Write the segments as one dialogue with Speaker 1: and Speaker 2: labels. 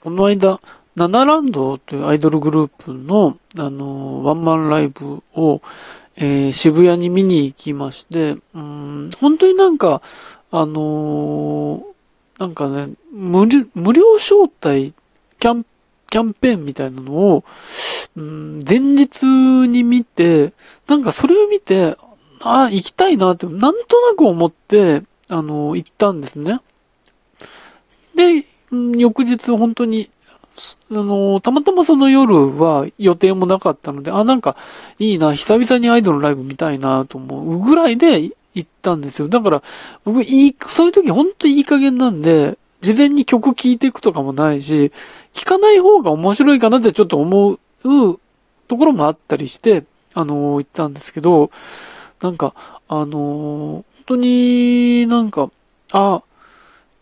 Speaker 1: この間、ナナランドというアイドルグループの、あの、ワンマンライブを、えー、渋谷に見に行きまして、うん、本当になんか、あのー、なんかね、無料、無料招待、キャン、キャンペーンみたいなのを、うん、前日に見て、なんかそれを見て、ああ、行きたいなって、なんとなく思って、あのー、行ったんですね。で、翌日本当に、あの、たまたまその夜は予定もなかったので、あ、なんかいいな、久々にアイドルライブ見たいなと思うぐらいで行ったんですよ。だから、僕、いい、そういう時ほんといい加減なんで、事前に曲聴いていくとかもないし、聴かない方が面白いかなってちょっと思うところもあったりして、あの、行ったんですけど、なんか、あの、本当になんか、あ、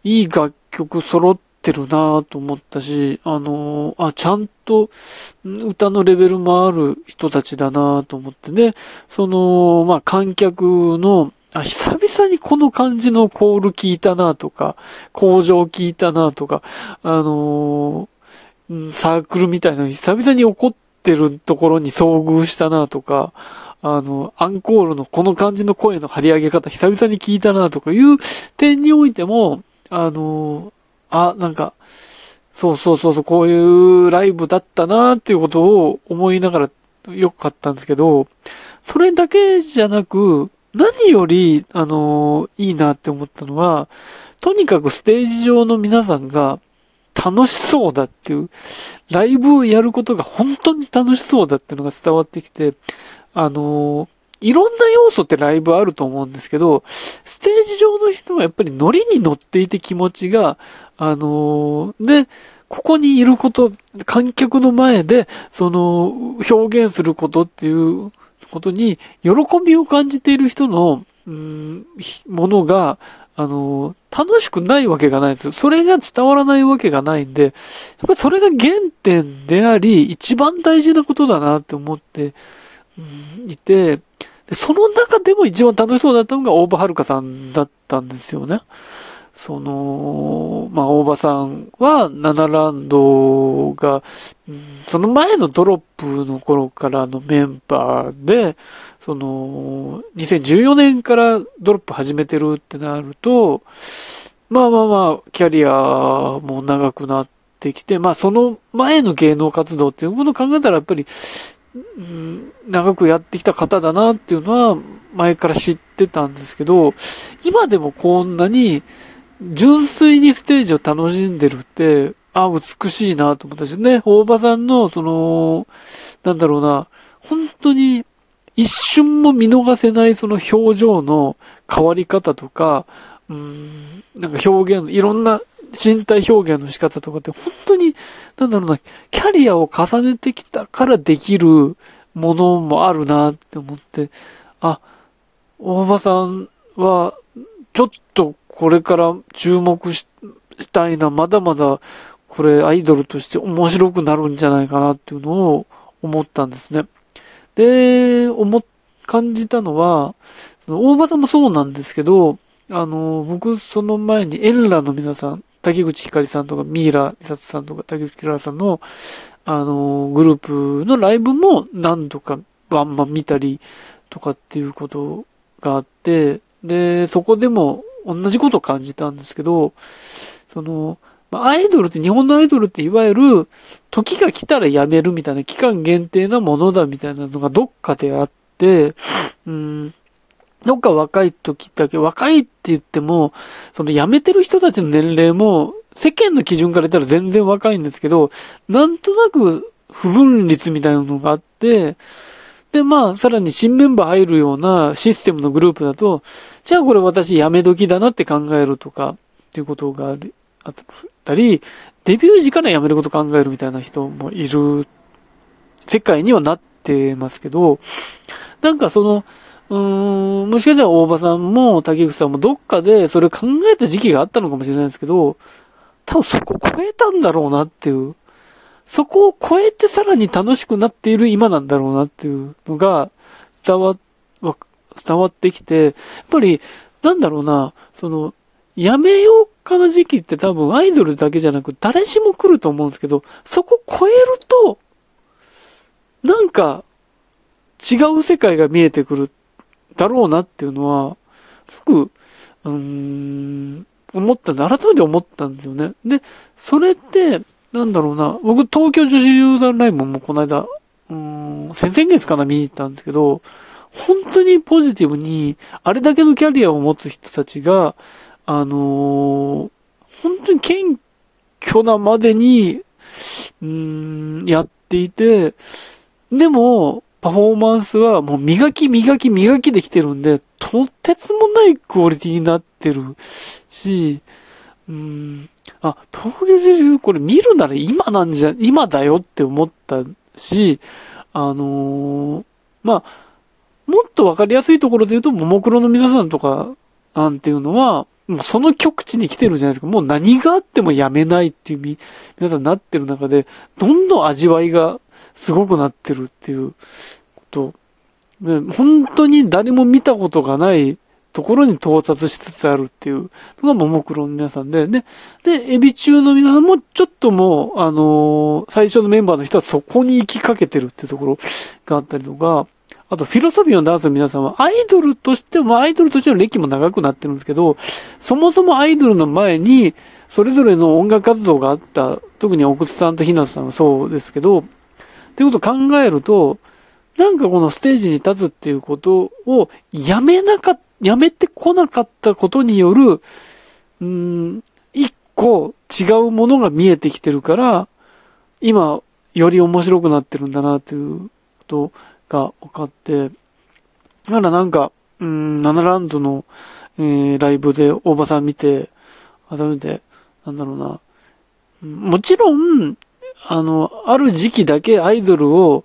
Speaker 1: いい楽曲揃っってるなと思ったし、あのー、あ、ちゃんと歌のレベルもある人たちだなと思ってね、その、まあ、観客の、あ、久々にこの感じのコール聞いたなとか、工場聞いたなとか、あのー、サークルみたいなのに久々に起こってるところに遭遇したなとか、あの、アンコールのこの感じの声の張り上げ方久々に聞いたなとかいう点においても、あの、あ、なんか、そうそうそうそう、こういうライブだったなっていうことを思いながらよく買ったんですけど、それだけじゃなく、何より、あのいいなって思ったのは、とにかくステージ上の皆さんが楽しそうだっていう、ライブをやることが本当に楽しそうだっていうのが伝わってきて、あのいろんな要素ってライブあると思うんですけど、ステージ上の人はやっぱりノリに乗っていて気持ちが、あのー、で、ここにいること、観客の前で、その、表現することっていうことに、喜びを感じている人の、うん、ものが、あの、楽しくないわけがないんですよ。それが伝わらないわけがないんで、やっぱりそれが原点であり、一番大事なことだなって思って、うん、いて、で、その中でも一番楽しそうだったのが大場遥さんだったんですよね。その、まあ、大場さんは、ナナランドが、その前のドロップの頃からのメンバーで、その、2014年からドロップ始めてるってなると、まあまあまあ、キャリアも長くなってきて、まあその前の芸能活動っていうものを考えたらやっぱり、長くやってきた方だなっていうのは前から知ってたんですけど、今でもこんなに純粋にステージを楽しんでるって、あ、美しいなと思ったしね、大場さんの、その、なんだろうな、本当に一瞬も見逃せないその表情の変わり方とか、うん、なんか表現、いろんな身体表現の仕方とかって本当に、なんだろうな、キャリアを重ねてきたからできるものもあるなって思って、あ、大場さんは、ちょっとこれから注目したいな、まだまだこれアイドルとして面白くなるんじゃないかなっていうのを思ったんですね。で、思、感じたのは、大場さんもそうなんですけど、あの、僕、その前にエンラの皆さん、竹口ひかりさんとか、ミイラ美里さんとか、竹内きららさんの、あの、グループのライブも何度かワンマン見たりとかっていうことがあって、で、そこでも同じことを感じたんですけど、その、アイドルって、日本のアイドルっていわゆる、時が来たらやめるみたいな期間限定なものだみたいなのがどっかであって、うん、どっか若い時だけ、若いって言っても、その辞めてる人たちの年齢も、世間の基準から言ったら全然若いんですけど、なんとなく不分率みたいなのがあって、で、まあ、さらに新メンバー入るようなシステムのグループだと、じゃあこれ私辞め時だなって考えるとか、っていうことがある、あったり、デビュー時から辞めること考えるみたいな人もいる世界にはなってますけど、なんかその、うーん、もしかしたら大場さんも竹口さんもどっかでそれ考えた時期があったのかもしれないですけど、多分そこを超えたんだろうなっていう。そこを超えてさらに楽しくなっている今なんだろうなっていうのが伝わ、伝わってきて、やっぱり、なんだろうな、その、やめようかな時期って多分アイドルだけじゃなく誰しも来ると思うんですけど、そこ超えると、なんか違う世界が見えてくるだろうなっていうのは、すごく、うーん、思ったんで、改めて思ったんですよね。で、それって、なんだろうな、僕東京女子ユーザーライブもこの間、うーん、先々月かな見に行ったんですけど、本当にポジティブに、あれだけのキャリアを持つ人たちが、あのー、本当に謙虚なまでに、うーん、やっていて、でも、パフォーマンスはもう磨き磨き磨きできてるんで、とてつもないクオリティになってるし、うん、あ、東京女子これ見るなら今なんじゃ、今だよって思ったし、あのー、まあ、もっとわかりやすいところで言うと、ももクロの皆さんとか、なんていうのは、もうその極地に来てるじゃないですか。もう何があってもやめないっていうみ、皆さんなってる中で、どんどん味わいがすごくなってるっていうこと。で本当に誰も見たことがないところに到達しつつあるっていうのがももクロの皆さんで、で、で、エビ中の皆さんもちょっともう、あのー、最初のメンバーの人はそこに行きかけてるっていうところがあったりとか、あと、フィロソフィーのダンスの皆さんは、アイドルとしても、アイドルとしての歴も長くなってるんですけど、そもそもアイドルの前に、それぞれの音楽活動があった、特に奥津さんとひなさんはそうですけど、っていうことを考えると、なんかこのステージに立つっていうことをやめなか、やめてこなかったことによる、うん、一個違うものが見えてきてるから、今、より面白くなってるんだなっていうことが分かって、だからなんか、うん、ナナランドの、えー、ライブで大場さん見て、改めて、なんだろうな、もちろん、あの、ある時期だけアイドルを、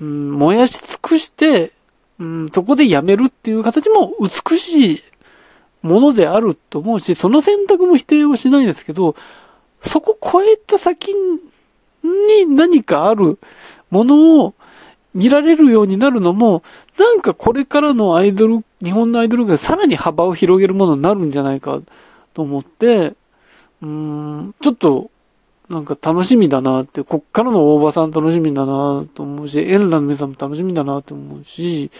Speaker 1: うん、燃やし尽くして、うん、そこでやめるっていう形も美しいものであると思うし、その選択も否定はしないですけど、そこ超えた先に何かあるものを見られるようになるのも、なんかこれからのアイドル、日本のアイドルがさらに幅を広げるものになるんじゃないかと思って、うーん、ちょっと、なんか楽しみだなって、こっからの大場さん楽しみだなと思うし、エンラの皆さんも楽しみだなと思うし、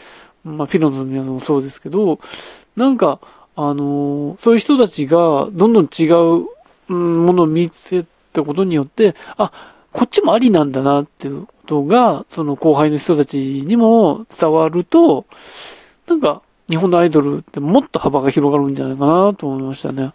Speaker 1: まあ、フィロの皆さんもそうですけど、なんか、あのー、そういう人たちがどんどん違う、ものを見せたことによって、あ、こっちもありなんだなっていうことが、その後輩の人たちにも伝わると、なんか、日本のアイドルってもっと幅が広がるんじゃないかなと思いましたね。